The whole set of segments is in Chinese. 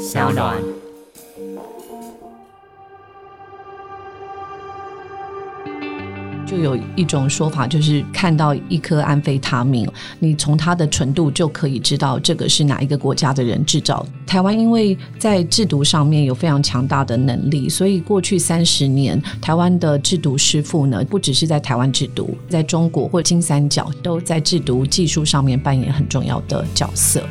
小暖。就有一种说法，就是看到一颗安非他命，你从它的纯度就可以知道这个是哪一个国家的人制造。台湾因为在制毒上面有非常强大的能力，所以过去三十年，台湾的制毒师傅呢，不只是在台湾制毒，在中国或金三角都在制毒技术上面扮演很重要的角色。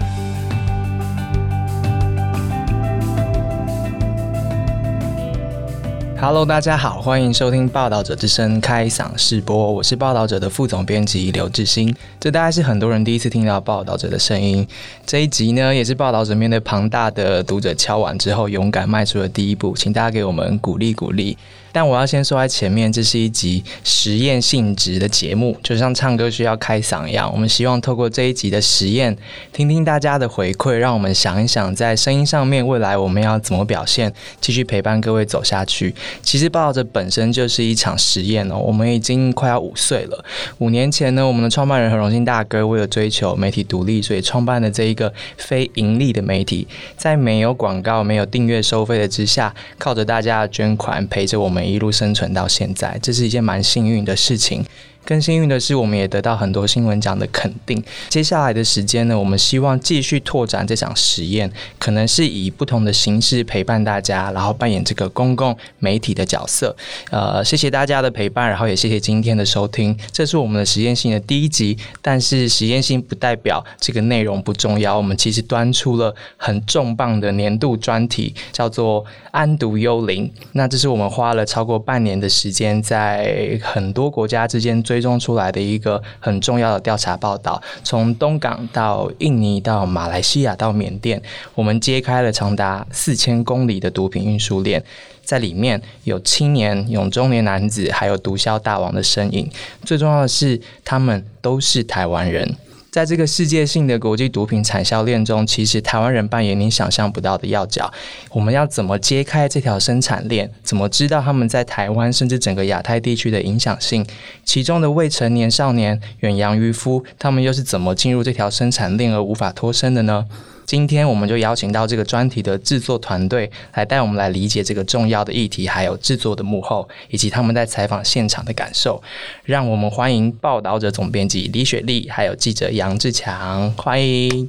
Hello，大家好，欢迎收听《报道者之声》开嗓试播，我是报道者的副总编辑刘志新。这大概是很多人第一次听到报道者的声音。这一集呢，也是报道者面对庞大的读者敲碗之后，勇敢迈出的第一步，请大家给我们鼓励鼓励。但我要先说在前面，这是一集实验性质的节目，就像唱歌需要开嗓一样。我们希望透过这一集的实验，听听大家的回馈，让我们想一想，在声音上面未来我们要怎么表现，继续陪伴各位走下去。其实报道者本身就是一场实验哦。我们已经快要五岁了。五年前呢，我们的创办人何荣兴大哥为了追求媒体独立，所以创办了这一个非盈利的媒体，在没有广告、没有订阅收费的之下，靠着大家的捐款，陪着我们。一路生存到现在，这是一件蛮幸运的事情。更幸运的是，我们也得到很多新闻奖的肯定。接下来的时间呢，我们希望继续拓展这场实验，可能是以不同的形式陪伴大家，然后扮演这个公共媒体的角色。呃，谢谢大家的陪伴，然后也谢谢今天的收听。这是我们的实验性的第一集，但是实验性不代表这个内容不重要。我们其实端出了很重磅的年度专题，叫做《安独幽灵》。那这是我们花了超过半年的时间，在很多国家之间追。追踪出来的一个很重要的调查报道，从东港到印尼到马来西亚到缅甸，我们揭开了长达四千公里的毒品运输链，在里面有青年、有中年男子，还有毒枭大王的身影。最重要的是，他们都是台湾人。在这个世界性的国际毒品产销链中，其实台湾人扮演你想象不到的要角。我们要怎么揭开这条生产链？怎么知道他们在台湾甚至整个亚太地区的影响性？其中的未成年少年、远洋渔夫，他们又是怎么进入这条生产链而无法脱身的呢？今天我们就邀请到这个专题的制作团队来带我们来理解这个重要的议题，还有制作的幕后，以及他们在采访现场的感受。让我们欢迎报道者总编辑李雪莉，还有记者杨志强，欢迎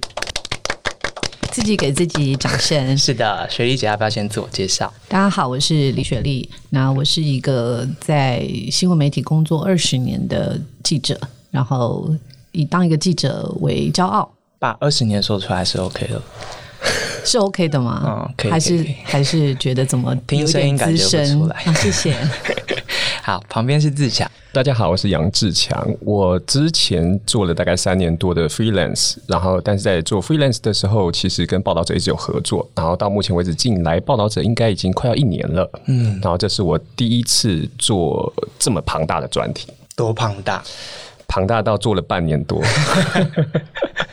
自己给自己掌声。是的，雪莉姐要不要先自我介绍？大家好，我是李雪莉。那我是一个在新闻媒体工作二十年的记者，然后以当一个记者为骄傲。把二十年说出来是 OK 的，是 OK 的吗？嗯，可以，还是还是觉得怎么 听声音感觉不出来？谢谢。好，旁边是志强。大家好，我是杨志强。我之前做了大概三年多的 freelance，然后但是在做 freelance 的时候，其实跟报道者一直有合作，然后到目前为止进来报道者应该已经快要一年了。嗯，然后这是我第一次做这么庞大的专题，多庞大？庞大到做了半年多。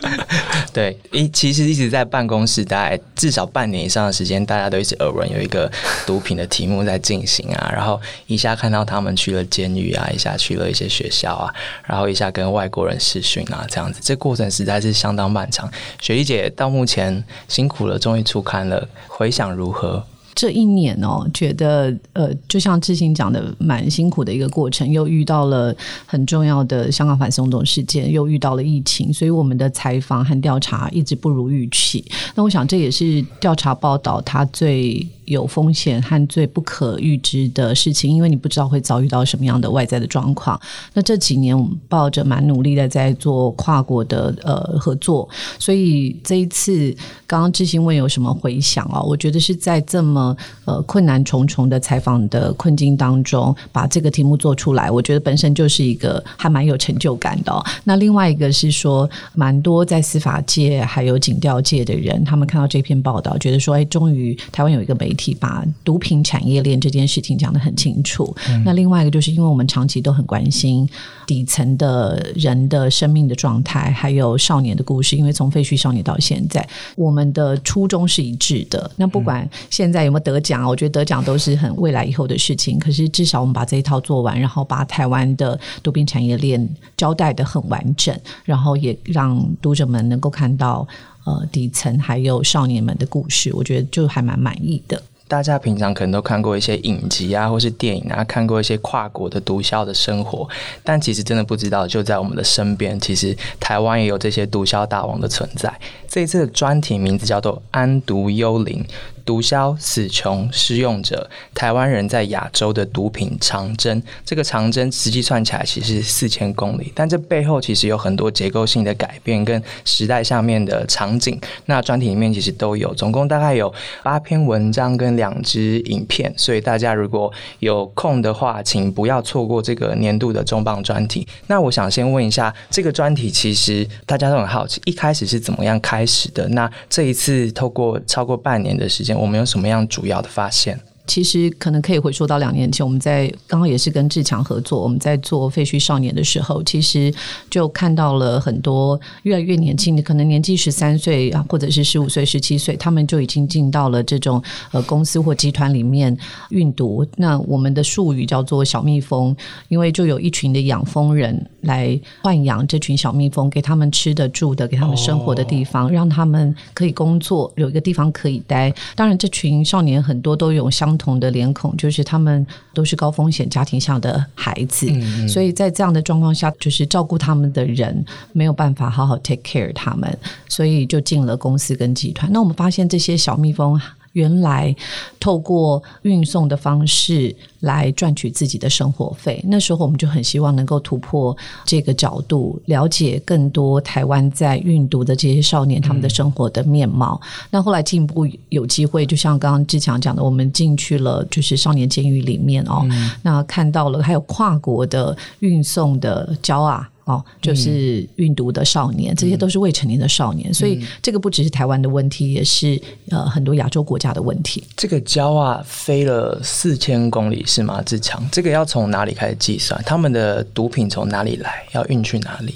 对，一其实一直在办公室，大概至少半年以上的时间，大家都一直耳闻有一个毒品的题目在进行啊，然后一下看到他们去了监狱啊，一下去了一些学校啊，然后一下跟外国人试训啊，这样子，这过程实在是相当漫长。雪莉姐到目前辛苦了，终于出刊了，回想如何？这一年哦，觉得呃，就像志兴讲的，蛮辛苦的一个过程，又遇到了很重要的香港反送中事件，又遇到了疫情，所以我们的采访和调查一直不如预期。那我想这也是调查报道它最。有风险和最不可预知的事情，因为你不知道会遭遇到什么样的外在的状况。那这几年我们抱着蛮努力的在做跨国的呃合作，所以这一次刚刚志兴问有什么回响啊？我觉得是在这么呃困难重重的采访的困境当中，把这个题目做出来，我觉得本身就是一个还蛮有成就感的。那另外一个是说，蛮多在司法界还有警调界的人，他们看到这篇报道，觉得说，哎，终于台湾有一个媒。把毒品产业链这件事情讲得很清楚。那另外一个，就是因为我们长期都很关心底层的人的生命的状态，还有少年的故事。因为从废墟少年到现在，我们的初衷是一致的。那不管现在有没有得奖，我觉得得奖都是很未来以后的事情。可是至少我们把这一套做完，然后把台湾的毒品产业链交代的很完整，然后也让读者们能够看到。呃底层还有少年们的故事，我觉得就还蛮满意的。大家平常可能都看过一些影集啊，或是电影啊，看过一些跨国的毒枭的生活，但其实真的不知道，就在我们的身边，其实台湾也有这些毒枭大王的存在。这一次的专题名字叫做《安毒幽灵》。毒枭、死穷、施用者，台湾人在亚洲的毒品长征。这个长征实际算起来其实四千公里，但这背后其实有很多结构性的改变跟时代下面的场景。那专题里面其实都有，总共大概有八篇文章跟两支影片。所以大家如果有空的话，请不要错过这个年度的重磅专题。那我想先问一下，这个专题其实大家都很好奇，一开始是怎么样开始的？那这一次透过超过半年的时间。我们有什么样主要的发现？其实可能可以回溯到两年前，我们在刚刚也是跟志强合作，我们在做废墟少年的时候，其实就看到了很多越来越年轻的，可能年纪十三岁啊，或者是十五岁、十七岁，他们就已经进到了这种呃公司或集团里面运毒。那我们的术语叫做小蜜蜂，因为就有一群的养蜂人来豢养这群小蜜蜂，给他们吃的、住的，给他们生活的地方，让他们可以工作，有一个地方可以待。当然，这群少年很多都有相同的脸孔，就是他们都是高风险家庭下的孩子，所以在这样的状况下，就是照顾他们的人没有办法好好 take care 他们，所以就进了公司跟集团。那我们发现这些小蜜蜂。原来透过运送的方式来赚取自己的生活费，那时候我们就很希望能够突破这个角度，了解更多台湾在运毒的这些少年他们的生活的面貌。那后来进一步有机会，就像刚刚志强讲的，我们进去了就是少年监狱里面哦，那看到了还有跨国的运送的交啊。哦，就是运毒的少年，这些都是未成年的少年，所以这个不只是台湾的问题，也是呃很多亚洲国家的问题。这个胶啊，飞了四千公里是吗？志强，这个要从哪里开始计算？他们的毒品从哪里来？要运去哪里？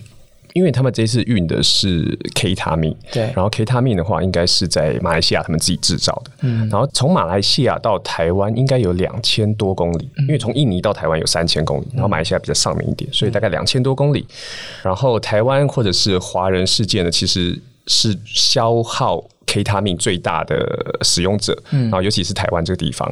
因为他们这次运的是 K 他命，对，然后 K 他命的话，应该是在马来西亚他们自己制造的，嗯，然后从马来西亚到台湾应该有两千多公里，因为从印尼到台湾有三千公里，然后马来西亚比较上面一点，所以大概两千多公里。然后台湾或者是华人世界呢，其实是消耗 K 他命最大的使用者，嗯，然后尤其是台湾这个地方。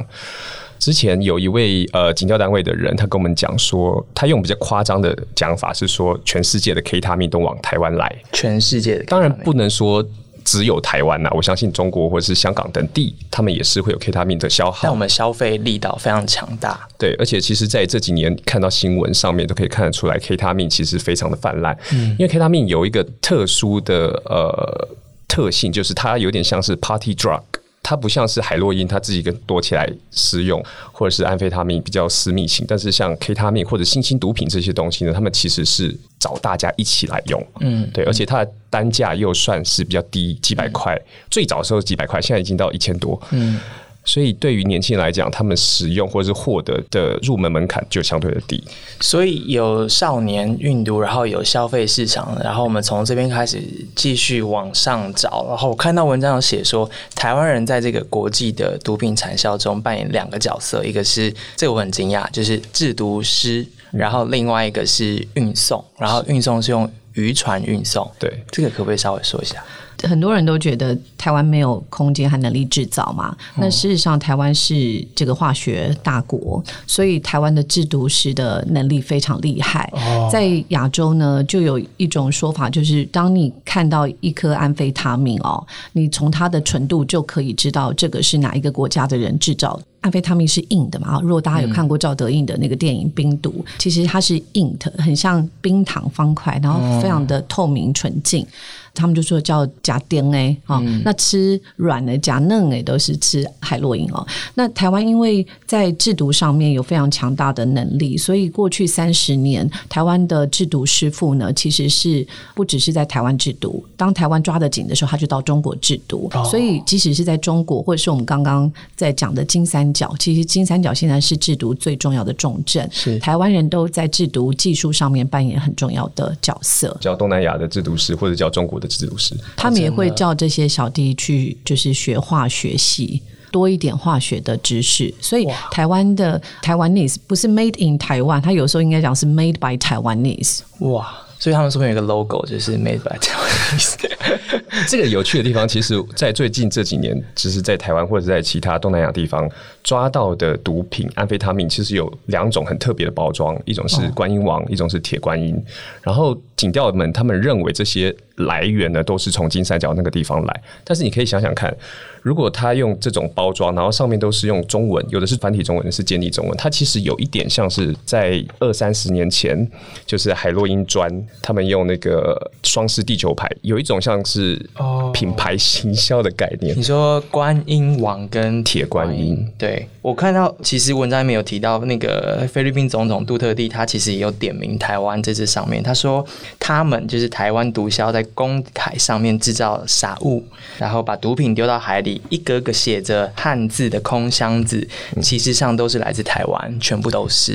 之前有一位呃警教单位的人，他跟我们讲说，他用比较夸张的讲法是说，全世界的 K 他命都往台湾来。全世界的当然不能说只有台湾呐，我相信中国或者是香港等地，他们也是会有 K 他命的消耗。但我们消费力道非常强大。对，而且其实在这几年看到新闻上面都可以看得出来，K 他命其实非常的泛滥。嗯，因为 K 他命有一个特殊的呃特性，就是它有点像是 Party Drug。它不像是海洛因，它自己跟躲起来使用，或者是安非他命比较私密性。但是像 K 他命或者新兴毒品这些东西呢，他们其实是找大家一起来用。嗯，对，而且它的单价又算是比较低，几百块。最早的时候几百块，现在已经到一千多。嗯。所以，对于年轻人来讲，他们使用或者是获得的入门门槛就相对的低。所以有少年运毒，然后有消费市场，然后我们从这边开始继续往上找。然后我看到文章有写说，台湾人在这个国际的毒品产销中扮演两个角色，一个是这个我很惊讶，就是制毒师，然后另外一个是运送，然后运送是用渔船运送。对，这个可不可以稍微说一下？很多人都觉得台湾没有空间和能力制造嘛？那事实上，台湾是这个化学大国，所以台湾的制毒师的能力非常厉害。在亚洲呢，就有一种说法，就是当你看到一颗安非他命哦，你从它的纯度就可以知道这个是哪一个国家的人制造。安非他命是硬的嘛？如果大家有看过赵德胤的那个电影《冰毒》，其实它是硬的，很像冰糖方块，然后非常的透明纯净。他们就说叫假颠哎啊，那吃软的加嫩哎都是吃海洛因哦。那台湾因为在制毒上面有非常强大的能力，所以过去三十年台湾的制毒师傅呢，其实是不只是在台湾制毒，当台湾抓得紧的时候，他就到中国制毒。所以即使是在中国，或者是我们刚刚在讲的金三角，其实金三角现在是制毒最重要的重镇，是台湾人都在制毒技术上面扮演很重要的角色。叫东南亚的制毒师，或者叫中国。的制毒师，他们也会叫这些小弟去，就是学化学系，多一点化学的知识。所以台湾的台湾 nese 不是 made in 台湾，他有时候应该讲是 made by Taiwanese。哇，所以他们说有一个 logo 就是 made by 台湾的意思。这个有趣的地方，其实，在最近这几年，只是在台湾或者在其他东南亚地方抓到的毒品安非他命，其实有两种很特别的包装，一种是观音王，一种是铁观音。然后警调们他们认为这些来源呢，都是从金三角那个地方来。但是你可以想想看。如果他用这种包装，然后上面都是用中文，有的是繁体中文，的是简体中文，它其实有一点像是在二三十年前，就是海洛因砖，他们用那个双狮地球牌，有一种像是品牌行销的概念。你说观音王跟铁观音，对我看到其实文章里面有提到那个菲律宾总统杜特地，他其实也有点名台湾这支上面，他说他们就是台湾毒枭在公海上面制造傻物，然后把毒品丢到海里。一个个写着汉字的空箱子，其实上都是来自台湾，全部都是。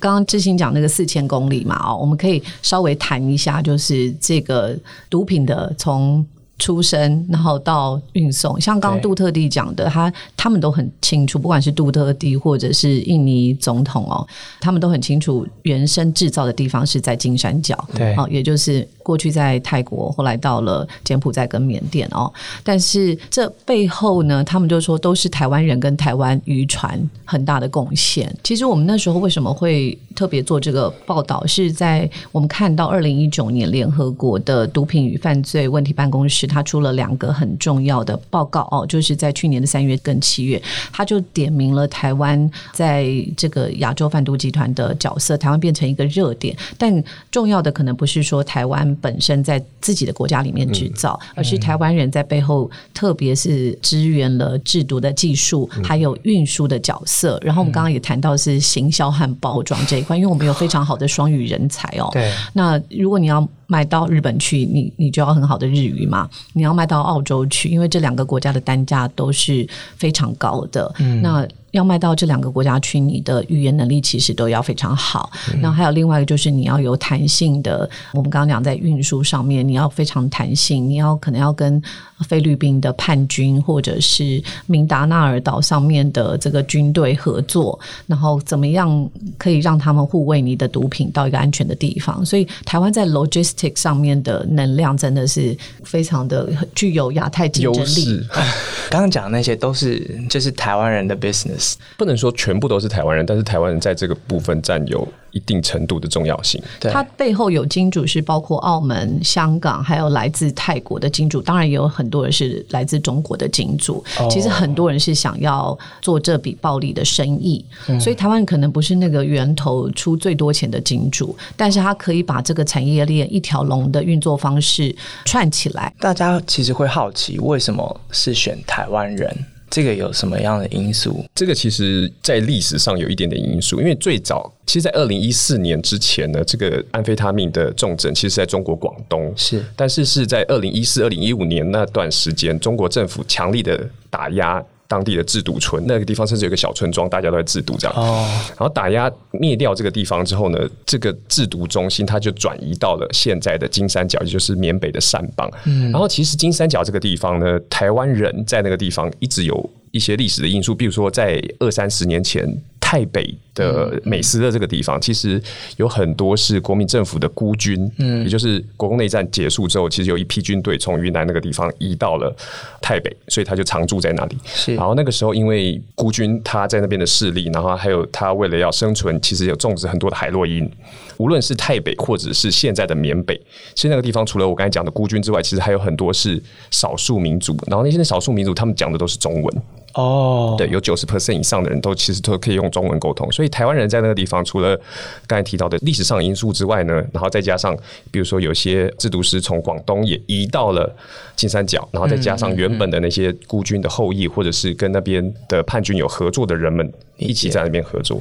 刚刚志兴讲那个四千公里嘛，哦，我们可以稍微谈一下，就是这个毒品的从。出生，然后到运送，像刚刚杜特地讲的，他他们都很清楚，不管是杜特地或者是印尼总统哦，他们都很清楚原生制造的地方是在金三角，对，哦，也就是过去在泰国，后来到了柬埔寨跟缅甸哦，但是这背后呢，他们就说都是台湾人跟台湾渔船很大的贡献。其实我们那时候为什么会特别做这个报道，是在我们看到二零一九年联合国的毒品与犯罪问题办公室。他出了两个很重要的报告哦，就是在去年的三月跟七月，他就点名了台湾在这个亚洲贩毒集团的角色，台湾变成一个热点。但重要的可能不是说台湾本身在自己的国家里面制造，而是台湾人在背后，特别是支援了制毒的技术，还有运输的角色。然后我们刚刚也谈到是行销和包装这一块，因为我们有非常好的双语人才哦。对，那如果你要。卖到日本去，你你就要很好的日语嘛。你要卖到澳洲去，因为这两个国家的单价都是非常高的。那要卖到这两个国家去，你的语言能力其实都要非常好。然后还有另外一个就是你要有弹性的。我们刚刚讲在运输上面，你要非常弹性，你要可能要跟菲律宾的叛军或者是明达纳尔岛上面的这个军队合作，然后怎么样可以让他们护卫你的毒品到一个安全的地方。所以台湾在 logistic。上面的能量真的是非常的 具有亚太竞争力。刚刚讲的那些都是就是台湾人的 business，不能说全部都是台湾人，但是台湾人在这个部分占有一定程度的重要性。它背后有金主是包括澳门、香港，还有来自泰国的金主，当然也有很多人是来自中国的金主。其实很多人是想要做这笔暴利的生意，所以台湾可能不是那个源头出最多钱的金主，但是他可以把这个产业链一条龙的运作方式串起来。大家其实会好奇，为什么是选台湾人？这个有什么样的因素？这个其实，在历史上有一点点因素，因为最早，其实，在二零一四年之前呢，这个安非他命的重症，其实在中国广东是，但是是在二零一四、二零一五年那段时间，中国政府强力的打压。当地的制毒村，那个地方甚至有个小村庄，大家都在制毒这样。哦，然后打压灭掉这个地方之后呢，这个制毒中心它就转移到了现在的金三角，也就是缅北的善邦。嗯，然后其实金三角这个地方呢，台湾人在那个地方一直有一些历史的因素，比如说在二三十年前。台北的美斯的这个地方，其实有很多是国民政府的孤军，嗯，也就是国共内战结束之后，其实有一批军队从云南那个地方移到了台北，所以他就常住在那里。是，然后那个时候因为孤军他在那边的势力，然后还有他为了要生存，其实有种植很多的海洛因。无论是台北或者是现在的缅北，其实那个地方除了我刚才讲的孤军之外，其实还有很多是少数民族。然后那些少数民族他们讲的都是中文。哦，对，有九十 percent 以上的人都其实都可以用中文沟通，所以台湾人在那个地方，除了刚才提到的历史上因素之外呢，然后再加上比如说有些制毒师从广东也移到了金三角，然后再加上原本的那些孤军的后裔，或者是跟那边的叛军有合作的人们一起在那边合作。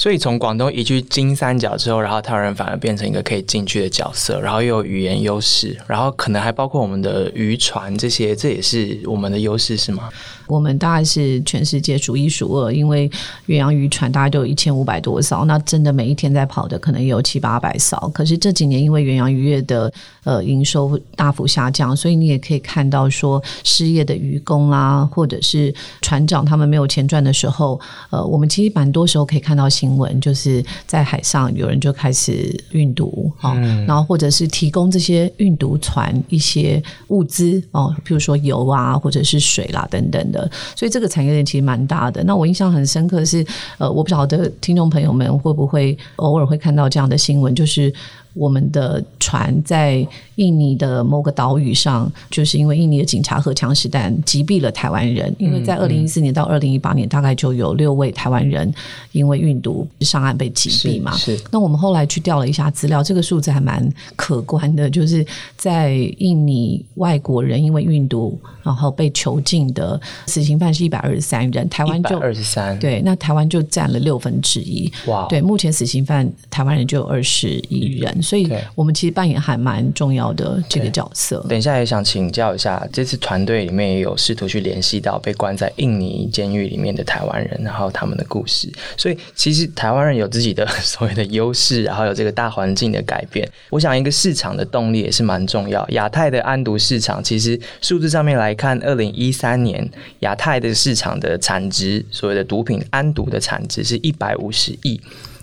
所以从广东移居金三角之后，然后台湾人反而变成一个可以进去的角色，然后又有语言优势，然后可能还包括我们的渔船这些，这也是我们的优势，是吗？我们大概是全世界数一数二，因为远洋渔船大概都有一千五百多艘，那真的每一天在跑的可能也有七八百艘。可是这几年因为远洋渔业的呃营收大幅下降，所以你也可以看到说失业的渔工啦，或者是船长他们没有钱赚的时候，呃，我们其实蛮多时候可以看到新闻，就是在海上有人就开始运毒嗯，然后或者是提供这些运毒船一些物资哦，譬如说油啊，或者是水啦等等的，所以这个产业链其实蛮大的。那我印象很深刻是，呃，我不晓得听众朋友们会不会偶尔会看到这样的新闻，就是。我们的船在印尼的某个岛屿上，就是因为印尼的警察荷枪实弹击毙了台湾人。因为在二零一四年到二零一八年，大概就有六位台湾人因为运毒上岸被击毙嘛。是。那我们后来去调了一下资料，这个数字还蛮可观的，就是在印尼外国人因为运毒然后被囚禁的死刑犯是一百二十三人，台湾就二十三。对，那台湾就占了六分之一。哇！对，目前死刑犯台湾人就有二十一人。所以，我们其实扮演还蛮重要的这个角色。等一下也想请教一下，这次团队里面也有试图去联系到被关在印尼监狱里面的台湾人，然后他们的故事。所以，其实台湾人有自己的所谓的优势，然后有这个大环境的改变。我想，一个市场的动力也是蛮重要。亚太的安毒市场，其实数字上面来看，二零一三年亚太的市场的产值，所谓的毒品安毒的产值是一百五十亿。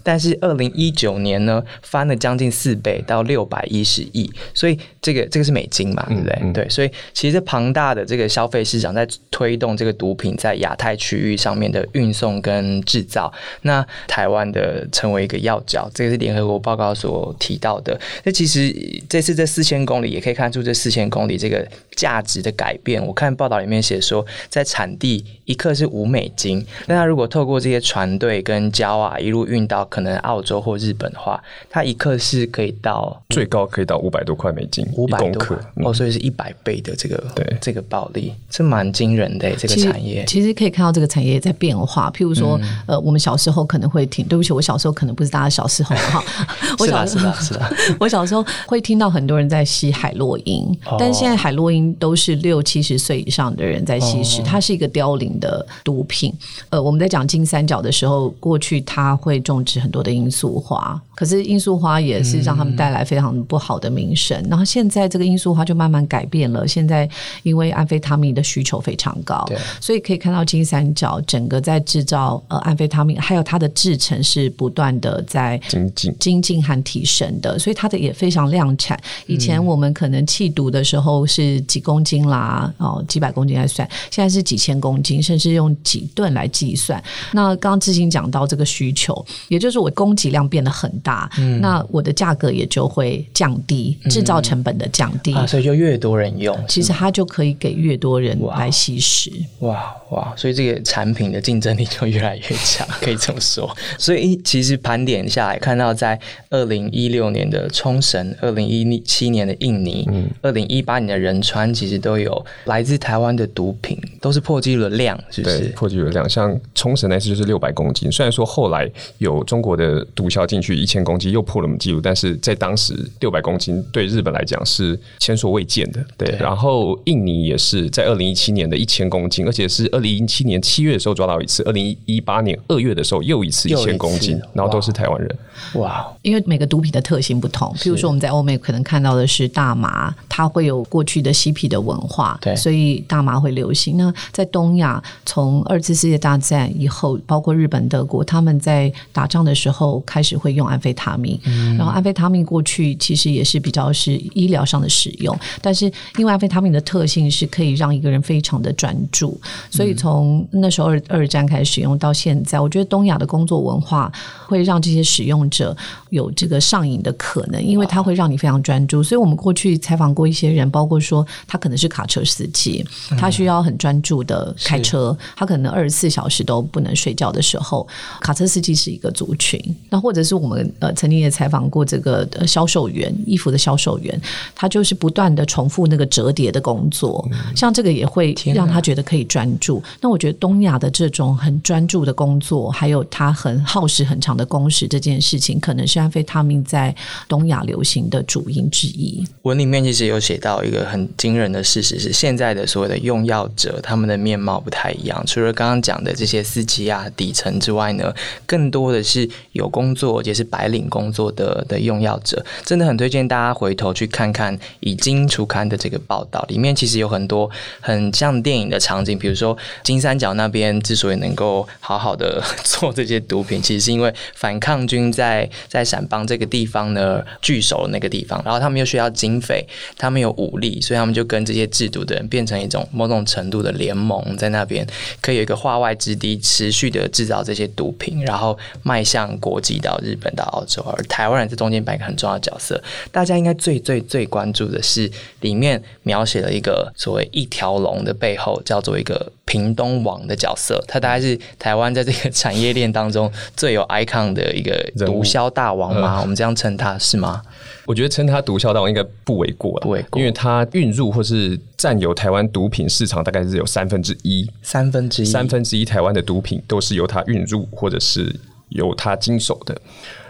但是二零一九年呢，翻了将近四倍到六百一十亿，所以这个这个是美金嘛，对不对？对，所以其实庞大的这个消费市场在推动这个毒品在亚太区域上面的运送跟制造。那台湾的成为一个要角，这个是联合国报告所提到的。那其实这次这四千公里也可以看出这四千公里这个价值的改变。我看报道里面写说，在产地一克是五美金，那他如果透过这些船队跟胶啊一路运到。可能澳洲或日本的话，它一克是可以到最高可以到五百多块美金，五百多克哦，所以是一百倍的这个对这个暴利，这蛮惊人的这个产业。其实可以看到这个产业在变化。譬如说，呃，我们小时候可能会听，对不起，我小时候可能不是大家小时候哈。我小时候是的，我小时候会听到很多人在吸海洛因，但是现在海洛因都是六七十岁以上的人在吸食，它是一个凋零的毒品。呃，我们在讲金三角的时候，过去它会种植。很多的罂粟花，可是罂粟花也是让他们带来非常不好的名声。然后现在这个罂粟花就慢慢改变了。现在因为安非他命的需求非常高，所以可以看到金三角整个在制造呃安非他命，还有它的制成是不断的在精进、精进和提升的。所以它的也非常量产。以前我们可能弃毒的时候是几公斤啦，哦几百公斤来算，现在是几千公斤，甚至用几吨来计算。那刚刚志兴讲到这个需求，也就是。我供给量变得很大，那我的价格也就会降低，制造成本的降低啊，所以就越多人用，其实它就可以给越多人来吸食。哇哇！所以这个产品的竞争力就越来越强，可以这么说。所以其实盘点下来，看到在二零一六年的冲绳，二零一七年的印尼，二零一八年的仁川，其实都有来自台湾的毒品，都是破纪录的量，是不是？破纪录的量，像冲绳那次就是六百公斤，虽然说后来有中国。的毒枭进去一千公斤又破了我们记录，但是在当时六百公斤对日本来讲是前所未见的。对，然后印尼也是在二零一七年的一千公斤，而且是二零一七年七月的时候抓到一次，二零一八年二月的时候又一次一千公斤，然后都是台湾人。哇！因为每个毒品的特性不同，譬如说我们在欧美可能看到的是大麻，它会有过去的嬉皮的文化，对，所以大麻会流行。那在东亚，从二次世界大战以后，包括日本、德国，他们在打仗的时候开始会用安非他命，然后安非他命过去其实也是比较是医疗上的使用，但是因为安非他命的特性是可以让一个人非常的专注，所以从那时候二二战开始使用到现在，我觉得东亚的工作文化会让这些使用者有这个上瘾的可能，因为它会让你非常专注。所以我们过去采访过一些人，包括说他可能是卡车司机，他需要很专注的开车，他可能二十四小时都不能睡觉的时候，卡车司机是一个族群。那或者是我们呃曾经也采访过这个销售员，衣服的销售员，他就是不断的重复那个折叠的工作，像这个也会让他觉得可以专注。那我觉得东亚的这种很专注的工作，还有他很耗时很长的工时这件事情，可能是安非他命在东亚流行的主因之一。文里面其实有写到一个很惊人的事实是，现在的所谓的用药者，他们的面貌不太一样。除了刚刚讲的这些司机啊、底层之外呢，更多的是有工作，也是白领工作的的用药者。真的很推荐大家回头去看看已经出刊的这个报道，里面其实有很多很像电影的场景，比如说金三角那边之所以能够好好的做这些毒品，其实是因为反抗军在在陕邦这个地方呢据守那个地方，然后他们又需要经费，他们有武力，所以他们就跟这些制毒的人变成一种某种程度的联盟，在那边可以有一个化外之地，持续的制造这些毒品，然后迈向国际到日本到澳洲，而台湾人在中间扮演很重要的角色。大家应该最最最关注的是里面描写了一个所谓一条龙的背后，叫做一个屏东王的角色，他大概是台湾在这个产业链当中最有 icon 的一个毒枭大王吗？我们这样称他是吗？我觉得称他毒枭大王应该不为过了，不为过因为他运入或是占有台湾毒品市场大概是有三分之一，三分之一，三分之一台湾的毒品都是由他运入或者是由他经手的。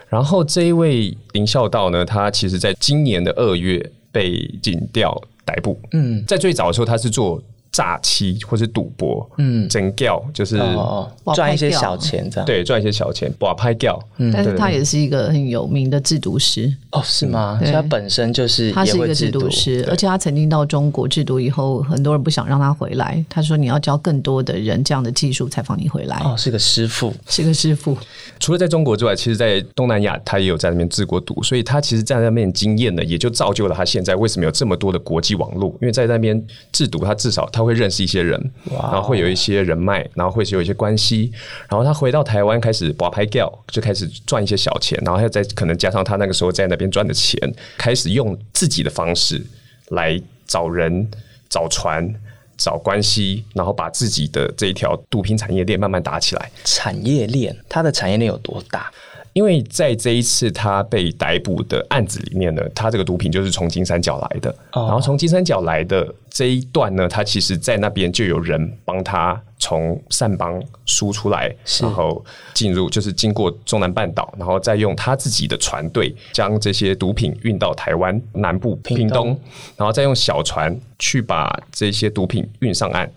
然后这一位林孝道呢，他其实在今年的二月被警调逮捕。嗯，在最早的时候，他是做诈欺或是赌博，嗯，整掉就是、赚一些小钱这样。对赚一些小钱，把拍掉。但是他也是一个很有名的制毒师，哦，是吗？所对以他本身就是他是一个制毒制毒师，而且他曾经到中国制毒以后，很多人不想让他回来。他说：“你要教更多的人这样的技术，才放你回来。哦，是个师傅。是个师傅，除了在中国之外，其实在东南亚他也有在那边制过毒，所以他其实在那边经验呢，也就造就了他现在为什么有这么多的国际网络。因为在那边制毒，他至少他会认识一些人，然后会有一些人脉，然后会有一些关系。然后他回到台湾开始把拍掉，就开始赚一些小钱，然后还再可能加上他那个时候在那边赚的钱，开始用自己的方式来找人、找船。找关系，然后把自己的这一条毒品产业链慢慢打起来。产业链，它的产业链有多大？因为在这一次他被逮捕的案子里面呢，他这个毒品就是从金三角来的，然后从金三角来的这一段呢，他其实在那边就有人帮他从善邦输出来，然后进入就是经过中南半岛，然后再用他自己的船队将这些毒品运到台湾南部屏东，然后再用小船去把这些毒品运上岸。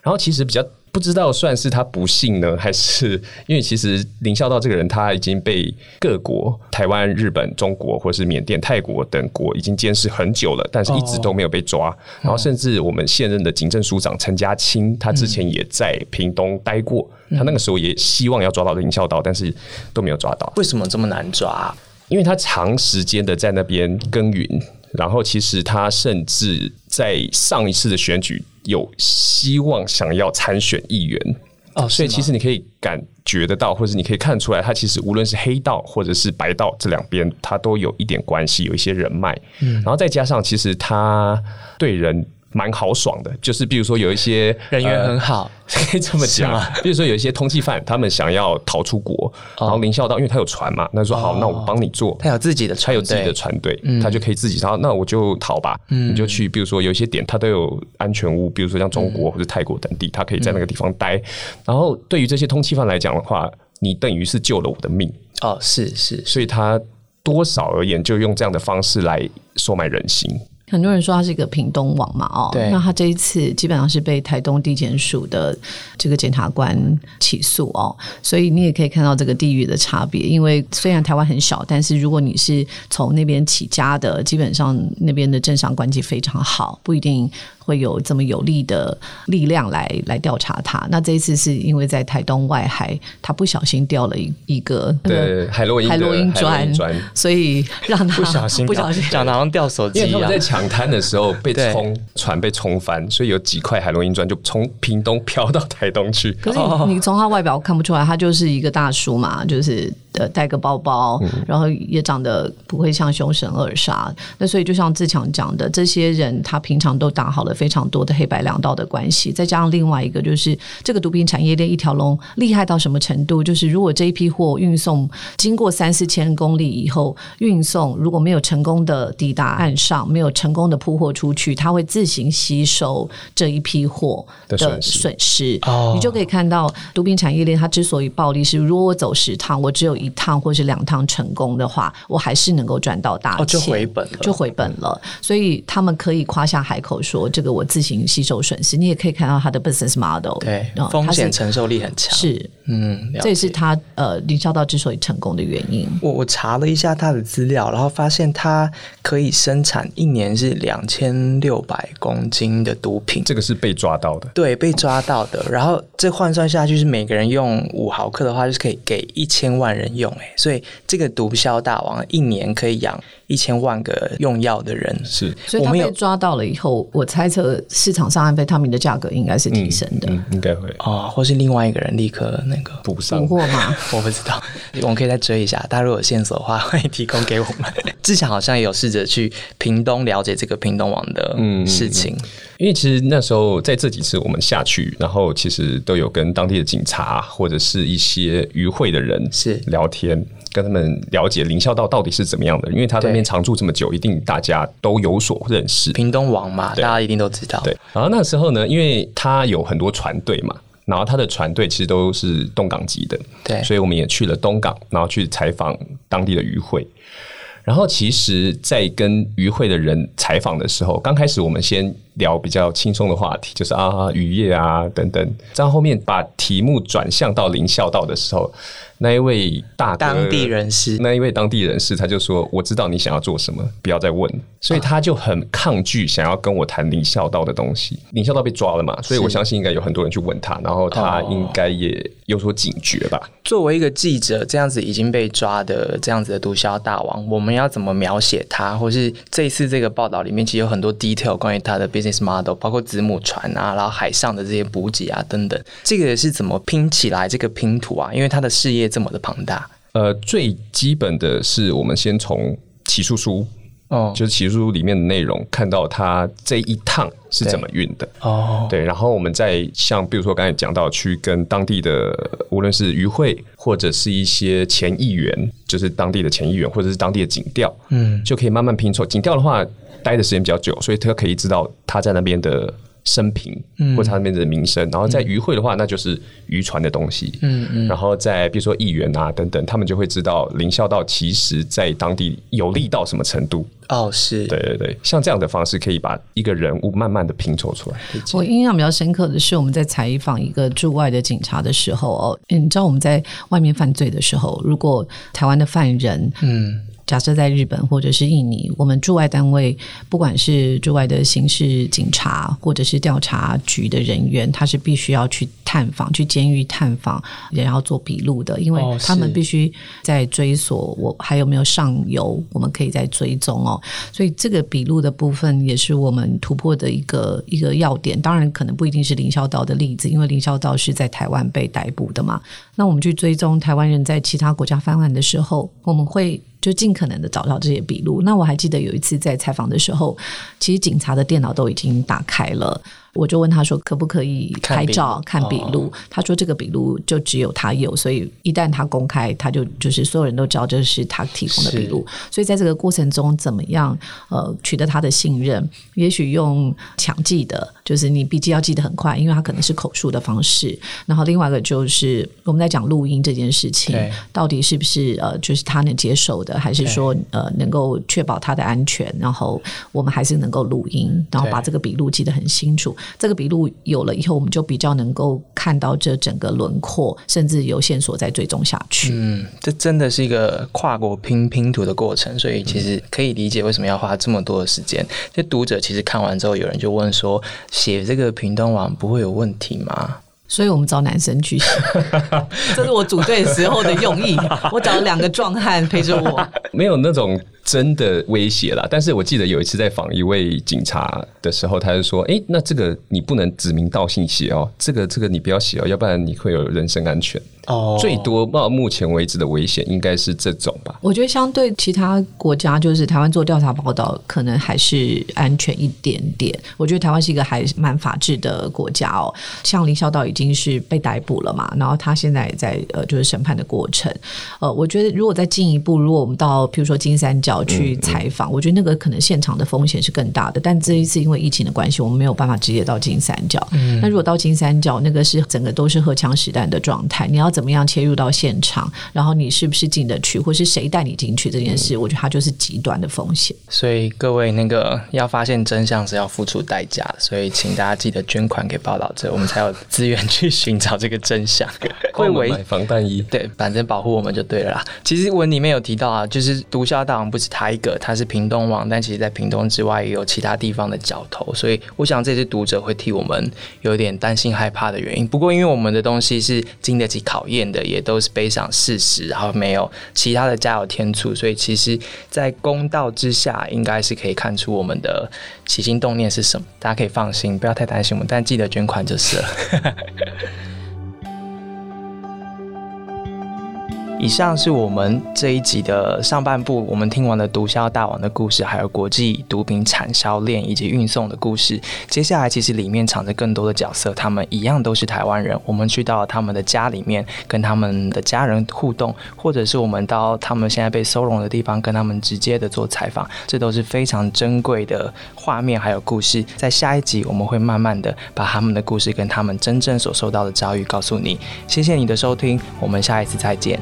然后其实比较不知道算是他不幸呢，还是因为其实林孝道这个人他已经被各国台湾、日本、中国或是缅甸、泰国等国已经监视很久了，但是一直都没有被抓。然后甚至我们现任的警政署长陈家清，他之前也在屏东待过，他那个时候也希望要抓到林孝道，但是都没有抓到。为什么这么难抓？因为他长时间的在那边耕耘，然后其实他甚至在上一次的选举有希望想要参选议员。哦，所以其实你可以感觉得到，或者是你可以看出来，他其实无论是黑道或者是白道这两边，他都有一点关系，有一些人脉。嗯然后再加上，其实他对人蛮豪爽的，就是比如说有一些 人缘呃很好，可以这么讲，比如说有一些通缉犯，他们想要逃出国，然后林孝道因为他有船嘛，那说好，那我帮你做。他有自己的船，他有自己的船队，他就可以自己，然后那我就逃吧，你就去，比如说有一些点，他都有安全屋，比如说像中国或者泰国等地，他可以在那个地方待。然后对于这些通缉犯来讲的话，你等于是救了我的命，哦，是是，所以他多少而言就用这样的方式来收买人心。很多人说他是一个屏东王嘛，哦，那他这一次基本上是被台东地检署的这个检察官起诉哦，所以你也可以看到这个地域的差别。因为虽然台湾很小，但是如果你是从那边起家的，基本上那边的政商关系非常好，不一定会有这么有力的力量来来调查他。那这一次是因为在台东外海，他不小心掉了一一个那个对，海洛因海洛因砖砖。所以让他不小心不小心讲的好像掉手机一样因为他们在。抢滩的时候被冲船被冲翻，所以有几块海洛因砖就从屏东飘到台东去。可是你你从他外表看不出来，他就是一个大叔嘛，就是呃带个包包，然后也长得不会像凶神恶煞。那所以就像志强讲的，这些人他平常都打好了非常多的黑白两道的关系，再加上另外一个就是这个毒品产业链一条龙厉害到什么程度？就是如果这一批货运送经过三四千公里以后，运送如果没有成功的抵达岸上，没有成功的铺货出去，它会自行吸收这一批货的损失。哦你就可以看到毒品产业链它之所以暴利，是如果我走十趟，我只有一趟或是两趟成功的话，我还是能够赚到大钱，就回本了，就回本了。所以他们可以夸下海口说，这个我自行吸收损失。你也可以看到它的 business model，对，风险承受力很强。是，嗯，这也是他呃林孝道之所以成功的原因。我我查了一下他的资料，然后发现他可以生产一年是两千六百公斤的毒品，这个是被抓到的，对，被抓到的。然后这换算下去是每个人用五毫克的话，就是可以给一千万人用，哎，所以这个毒枭大王一年可以养。一千万个用药的人是，所以他被抓到了以后，我猜测市场上安非他命的价格应该是提升的，应该会哦，或是另外一个人立刻那个补上补货吗？我不知道，我们可以再追一下。大家如果有线索的话，欢迎提供给我们。志强好像也有试着去屏东了解这个屏东网的事情，因为其实那时候在这几次我们下去，然后其实都有跟当地的警察或者是一些渔会的人是聊天。跟他们了解林孝道到底是怎么样的，因为他在那边常住这么久，一定大家都有所认识。屏东王嘛，大家一定都知道。对，然后那时候呢，因为他有很多船队嘛，然后他的船队其实都是东港籍的，对，所以我们也去了东港，然后去采访当地的渔会。然后其实，在跟渔会的人采访的时候，刚开始我们先聊比较轻松的话题，就是啊渔业啊等等，在后面把题目转向到林孝道的时候。那一位大当地人士，那一位当地人士，他就说：“我知道你想要做什么，不要再问。”所以他就很抗拒想要跟我谈林孝道的东西。林孝道被抓了嘛，所以我相信应该有很多人去问他，然后他应该也有所警觉吧。作为一个记者，这样子已经被抓的这样子的毒枭大王，我们要怎么描写他？或是这一次这个报道里面，其实有很多 detail 关于他的 business model，包括子母船啊，然后海上的这些补给啊等等，这个是怎么拼起来这个拼图啊？因为他的事业这么的庞大。呃，最基本的是我们先从起诉书。哦，就是起诉书里面的内容，看到他这一趟是怎么运的哦，对，然后我们再像比如说刚才讲到，去跟当地的无论是渔会或者是一些前议员，就是当地的前议员或者是当地的警调，嗯，就可以慢慢拼凑。警调的话，待的时间比较久，所以他可以知道他在那边的。生平，或者他那边的名声，然后在渔会的话，那就是渔船的东西。嗯嗯，然后在比如说议员啊等等，他们就会知道林孝道其实在当地有利到什么程度。哦，是对对对，像这样的方式可以把一个人物慢慢的拼凑出来。我印象比较深刻的是，我们在采访一个驻外的警察的时候，哦，你知道我们在外面犯罪的时候，如果台湾的犯人，嗯。假设在日本或者是印尼，我们驻外单位，不管是驻外的刑事警察或者是调查局的人员，他是必须要去探访、去监狱探访，也要做笔录的，因为他们必须在追索我还有没有上游，我们可以再追踪哦。所以这个笔录的部分也是我们突破的一个一个要点。当然，可能不一定是林孝道的例子，因为林孝道是在台湾被逮捕的嘛。那我们去追踪台湾人在其他国家犯案的时候，我们会。就尽可能的找到这些笔录。那我还记得有一次在采访的时候，其实警察的电脑都已经打开了。我就问他说：“可不可以拍照看笔录？”他说：“这个笔录就只有他有，所以一旦他公开，他就就是所有人都知道这是他提供的笔录。所以在这个过程中，怎么样呃取得他的信任？也许用强记的，就是你笔记要记得很快，因为他可能是口述的方式。然后另外一个就是我们在讲录音这件事情，到底是不是呃就是他能接受的，还是说呃能够确保他的安全？然后我们还是能够录音，然后把这个笔录记得很清楚。”这个笔录有了以后，我们就比较能够看到这整个轮廓，甚至有线索在追踪下去。嗯，这真的是一个跨国拼拼图的过程，所以其实可以理解为什么要花这么多的时间。这读者其实看完之后，有人就问说：“写这个屏东网不会有问题吗？”所以我们找男生去写，这是我组队时候的用意。我找了两个壮汉陪着我，没有那种真的威胁啦。但是我记得有一次在访一位警察的时候，他就说：“哎，那这个你不能指名道姓写哦，这个这个你不要写哦，要不然你会有人身安全。”哦，最多到目前为止的危险应该是这种吧？我觉得相对其他国家，就是台湾做调查报道，可能还是安全一点点。我觉得台湾是一个还蛮法治的国家哦。像林孝道已经是被逮捕了嘛，然后他现在也在呃，就是审判的过程。呃，我觉得如果再进一步，如果我们到譬如说金三角去采访，我觉得那个可能现场的风险是更大的。但这一次因为疫情的关系，我们没有办法直接到金三角。那如果到金三角，那个是整个都是荷枪实弹的状态，你要。怎么样切入到现场？然后你是不是进得去，或是谁带你进去这件事？我觉得它就是极端的风险。所以各位，那个要发现真相是要付出代价的，所以请大家记得捐款给报道者，我们才有资源去寻找这个真相。会买防弹衣，对，反正保护我们就对了啦。其实文里面有提到啊，就是毒枭大王不他一个，他是屏东王，但其实在屏东之外也有其他地方的角头。所以我想这些读者会替我们有点担心害怕的原因。不过因为我们的东西是经得起考。验的也都是背上事实，然后没有其他的加油添醋，所以其实，在公道之下，应该是可以看出我们的起心动念是什么。大家可以放心，不要太担心我们，但记得捐款就是了。以上是我们这一集的上半部，我们听完了毒枭大王的故事，还有国际毒品产销链以及运送的故事。接下来其实里面藏着更多的角色，他们一样都是台湾人。我们去到他们的家里面，跟他们的家人互动，或者是我们到他们现在被收容的地方，跟他们直接的做采访，这都是非常珍贵的画面还有故事。在下一集，我们会慢慢的把他们的故事跟他们真正所受到的遭遇告诉你。谢谢你的收听，我们下一次再见。